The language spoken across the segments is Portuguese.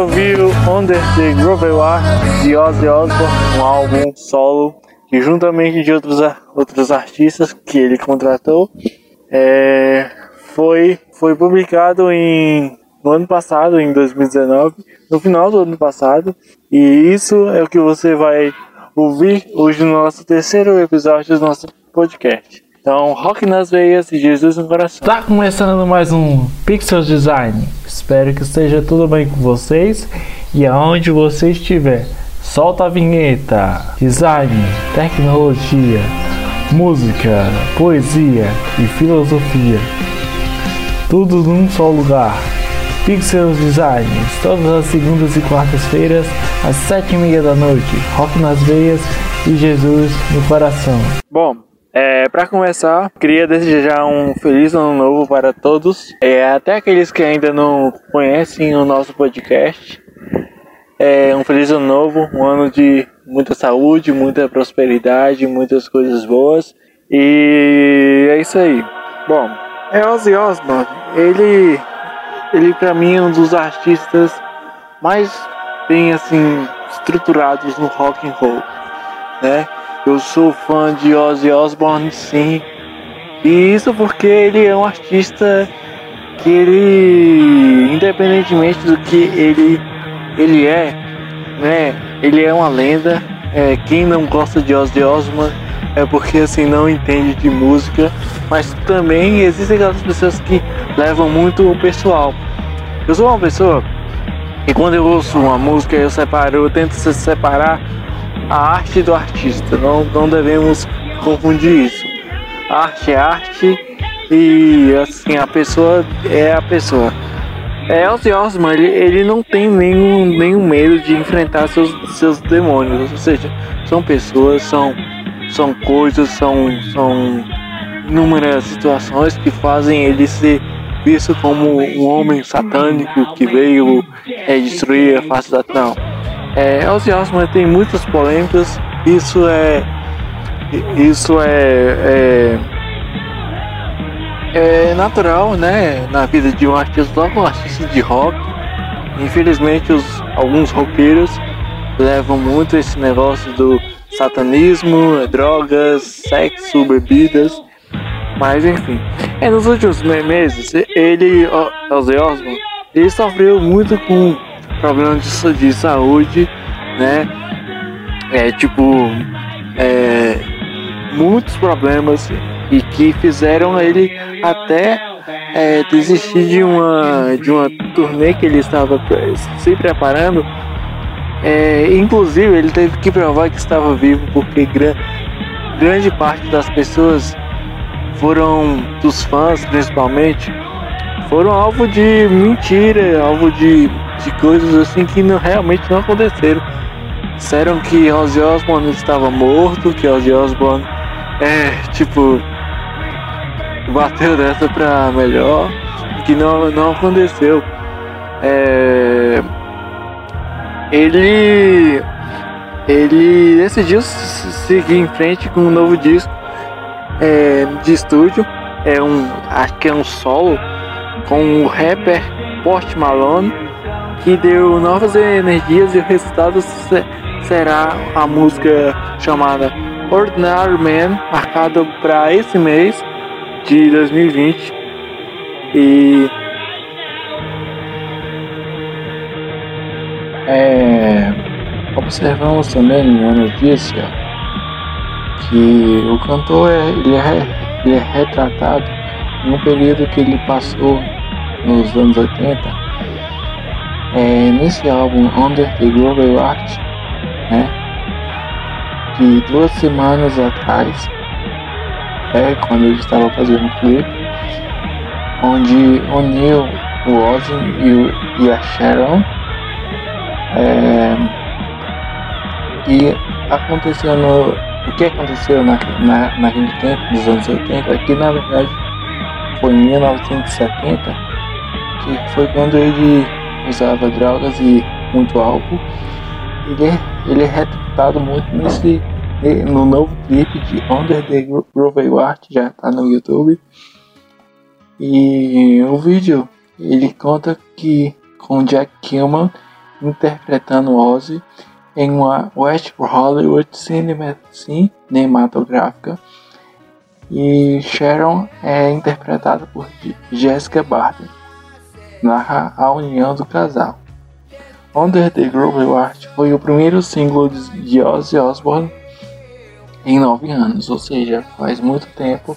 Ouviu Under the Groovewar de Ozzy Osbourne, um álbum solo que juntamente de outros, outros artistas que ele contratou, é, foi, foi publicado em, no ano passado, em 2019, no final do ano passado, e isso é o que você vai ouvir hoje no nosso terceiro episódio do nosso podcast. Então, rock nas veias e Jesus no coração. Tá começando mais um Pixel Design. Espero que esteja tudo bem com vocês e aonde você estiver. Solta a vinheta. Design, tecnologia, música, poesia e filosofia. Tudo num só lugar. Pixels Designs, todas as segundas e quartas-feiras, às sete e meia da noite. Rock nas veias e Jesus no coração. Bom, é, para começar, queria desejar um feliz ano novo para todos, é, até aqueles que ainda não conhecem o nosso podcast. É, um feliz ano novo, um ano de muita saúde, muita prosperidade, muitas coisas boas. E é isso aí. Bom, é Ozzy Osbourne. Ele, ele para mim é um dos artistas mais bem assim estruturados no rock and roll, né? Eu sou fã de Ozzy Osbourne, sim. E isso porque ele é um artista que ele, independentemente do que ele, ele é, né? Ele é uma lenda. É, quem não gosta de Ozzy Osbourne é porque assim não entende de música, mas também existem aquelas pessoas que levam muito o pessoal. Eu sou uma pessoa que quando eu ouço uma música eu separo, eu tento separar a arte do artista. Não, não devemos confundir isso. A arte é arte e assim a pessoa é a pessoa. É, Ozzy Osbourne, ele, ele não tem nenhum, nenhum medo de enfrentar seus, seus demônios, ou seja, são pessoas, são, são coisas, são, são inúmeras situações que fazem ele ser visto como um homem satânico que veio é, destruir a face da... Não, é, Ozzy Osbourne tem muitas polêmicas. Isso é, isso é, é, é natural, né, na vida de um artista, logo um artista de rock. Infelizmente, os, alguns roqueiros levam muito esse negócio do satanismo, drogas, sexo, bebidas. Mas enfim, é, nos últimos meses, ele, Ozzy Osbourne, ele sofreu muito com problemas de, de saúde, né? É tipo, é, muitos problemas e que fizeram ele até é, desistir de uma de uma turnê que ele estava se preparando. É, inclusive ele teve que provar que estava vivo porque gran, grande parte das pessoas foram dos fãs principalmente foram alvo de mentira, alvo de de coisas assim que não, realmente não aconteceram. Disseram que Ozzy Osbourne estava morto, que Ozzy Osbourne é tipo bateu dessa pra melhor, que não, não aconteceu. É, ele ele decidiu seguir em frente com um novo disco é, de estúdio, é um acho que é um solo com o rapper Post Malone que deu novas energias e o resultado será a música chamada Ordinary Man, marcada para esse mês de 2020. E é, observamos também na notícia que o cantor é, ele é, ele é retratado no período que ele passou nos anos 80 é, nesse álbum Under the Global Art, né, de duas semanas atrás, é, quando ele estava fazendo um clipe, onde uniu o Ozzy e, o, e a Sharon, é, e aconteceu no, o que aconteceu na, na, naquele tempo, dos anos 80, que na verdade foi em 1970, que foi quando ele usava drogas e muito álcool. Ele é, ele é retratado muito nesse no novo clipe de Under the Groovy Art, já está no YouTube. E o vídeo ele conta que com Jack Killman interpretando Ozzy em uma West Hollywood cinematográfica e Sharon é interpretada por Jessica Barton. Narra a união do casal. Under the Groove Art foi o primeiro single de Ozzy Osbourne em nove anos, ou seja, faz muito tempo.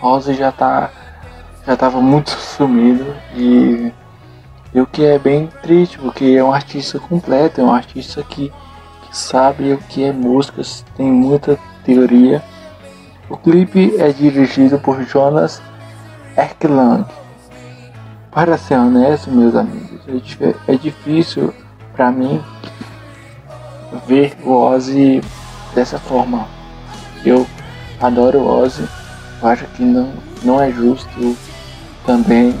Ozzy já tá já estava muito sumido e, o que é bem triste porque é um artista completo, é um artista que, que sabe o que é música, tem muita teoria. O clipe é dirigido por Jonas Erklang. Para ser honesto, meus amigos, é, é difícil para mim ver o Ozzy dessa forma. Eu adoro o Ozzy, eu acho que não, não é justo também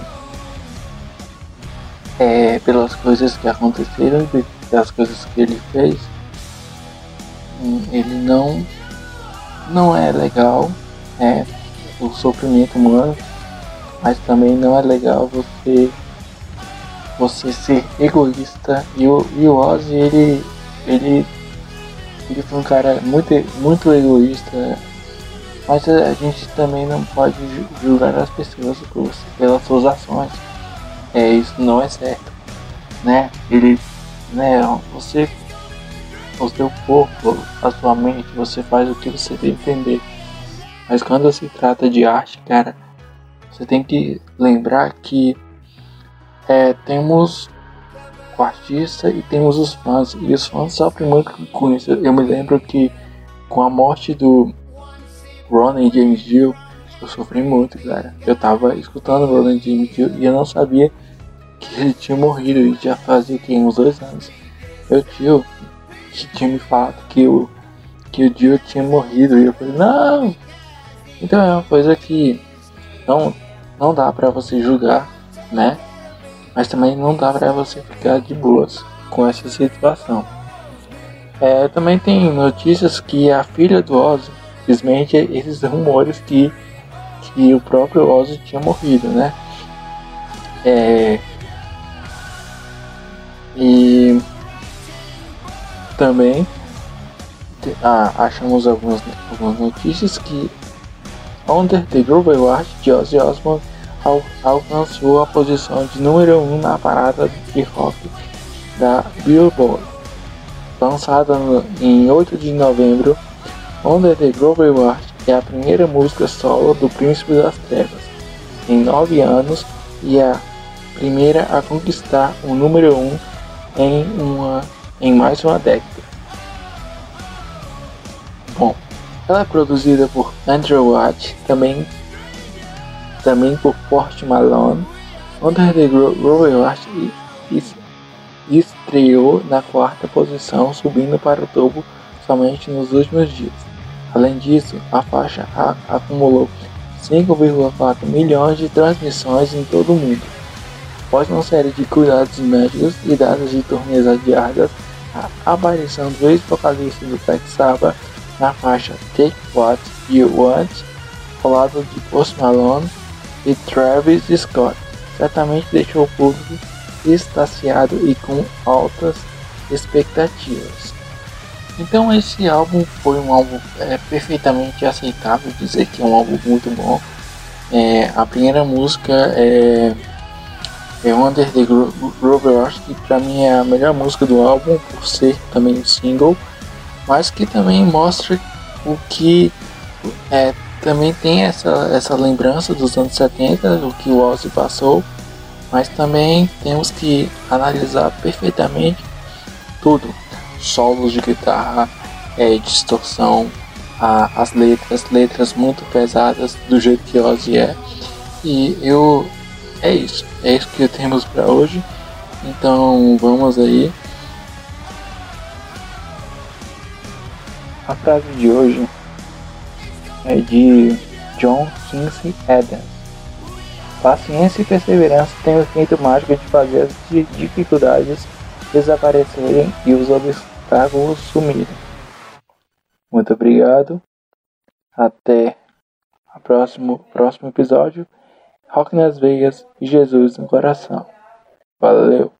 é, pelas coisas que aconteceram pelas coisas que ele fez. Hum, ele não não é legal é, o sofrimento humano, mas também não é legal você você ser egoísta e o, e o Ozzy ele, ele, ele foi um cara muito, muito egoísta, mas a gente também não pode julgar as pessoas pelas suas ações. É, isso não é certo. Né? Ele. Né, você. O seu corpo, a sua mente, você faz o que você tem que entender. Mas quando se trata de arte, cara, você tem que lembrar que é, temos o artista e temos os fãs. E os fãs sofrem muito com isso. Eu me lembro que com a morte do Ron e James Dio, eu sofri muito, cara. Eu tava escutando o Ron e James Dio e eu não sabia que ele tinha morrido. E já fazia que, uns dois anos. Meu tio que tinha me falado que o, que o Dio tinha morrido. E eu falei, não! Então é uma coisa que não, não dá pra você julgar, né? mas também não dá para você ficar de boas com essa situação. É, também tem notícias que a filha do Ozzy desmente esses rumores que, que o próprio Ozzy tinha morrido, né? É, e também ah, achamos algumas, algumas notícias que Under the Award de Ozzy Osbourne al alcançou a posição de número 1 um na parada de rock da Billboard. Lançada no, em 8 de novembro, Under the World é a primeira música solo do Príncipe das Trevas em 9 anos e a primeira a conquistar o número 1 um em, uma, em mais uma década. Bom, ela é produzida por Andrew Watt, também também por Post Malone, Under the Royal Art estreou na quarta posição, subindo para o topo somente nos últimos dias. Além disso, a faixa acumulou 5,4 milhões de transmissões em todo o mundo. Após uma série de cuidados médicos e datas de turnês adiadas, a aparição do ex-vocalista do Black Sabbath na faixa Take What You Want, ao lado de Post Malone, e Travis Scott certamente deixou o público extasiado e com altas expectativas. Então esse álbum foi um álbum é, perfeitamente aceitável, dizer que é um álbum muito bom. É, a primeira música é, é Under the Groove que para mim é a melhor música do álbum por ser também um single, mas que também mostra o que é, também tem essa, essa lembrança dos anos 70, o que o Ozzy passou, mas também temos que analisar perfeitamente tudo: solos de guitarra, é, distorção, a, as letras, letras muito pesadas do jeito que Ozzy é. E eu é isso, é isso que temos para hoje. Então vamos aí. A frase de hoje é de John Quincy Adams. Paciência e perseverança têm o efeito mágico de fazer as dificuldades desaparecerem e os obstáculos sumirem. Muito obrigado. Até o próximo, próximo episódio. Rock nas veias e Jesus no coração. Valeu!